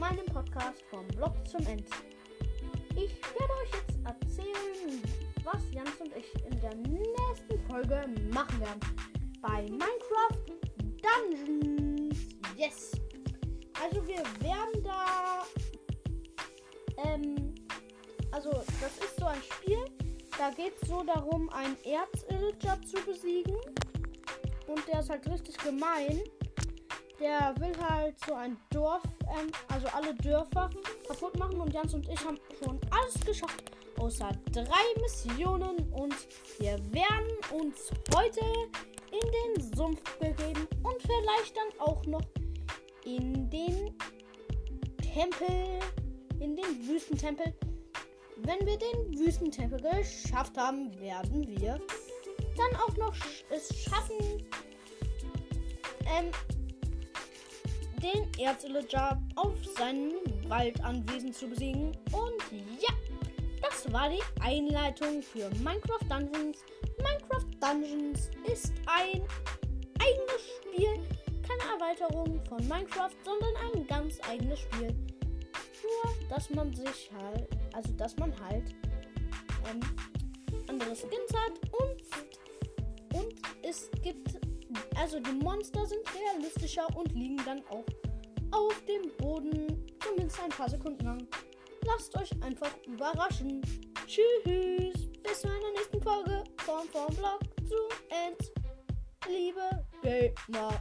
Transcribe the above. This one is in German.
meinem Podcast vom Blog zum End. Ich werde euch jetzt erzählen, was Jans und ich in der nächsten Folge machen werden. Bei Minecraft Dungeons. Yes! Also wir werden da... Ähm, also das ist so ein Spiel. Da geht es so darum, einen Erzillager zu besiegen. Und der ist halt richtig gemein. Der will halt so ein Dorf, ähm, also alle Dörfer kaputt machen. Und Jans und ich haben schon alles geschafft außer drei Missionen und wir werden uns heute in den Sumpf begeben und vielleicht dann auch noch in den Tempel, in den Wüstentempel. Wenn wir den Wüstentempel geschafft haben, werden wir dann auch noch es schaffen, ähm, den Erzillager auf seinem Waldanwesen zu besiegen. Und ja, das war die Einleitung für Minecraft Dungeons. Minecraft Dungeons ist ein eigenes Spiel, keine Erweiterung von Minecraft, sondern ein ganz eigenes Spiel. Nur, dass man sich halt, also dass man halt ähm, andere Skins hat und, und es gibt, also die Monster sind realistischer und liegen dann auch auf dem Boden, zumindest ein paar Sekunden lang. Lasst euch einfach überraschen. Tschüss. Bis zu einer nächsten Folge vom Blog zu End. Liebe Gamer.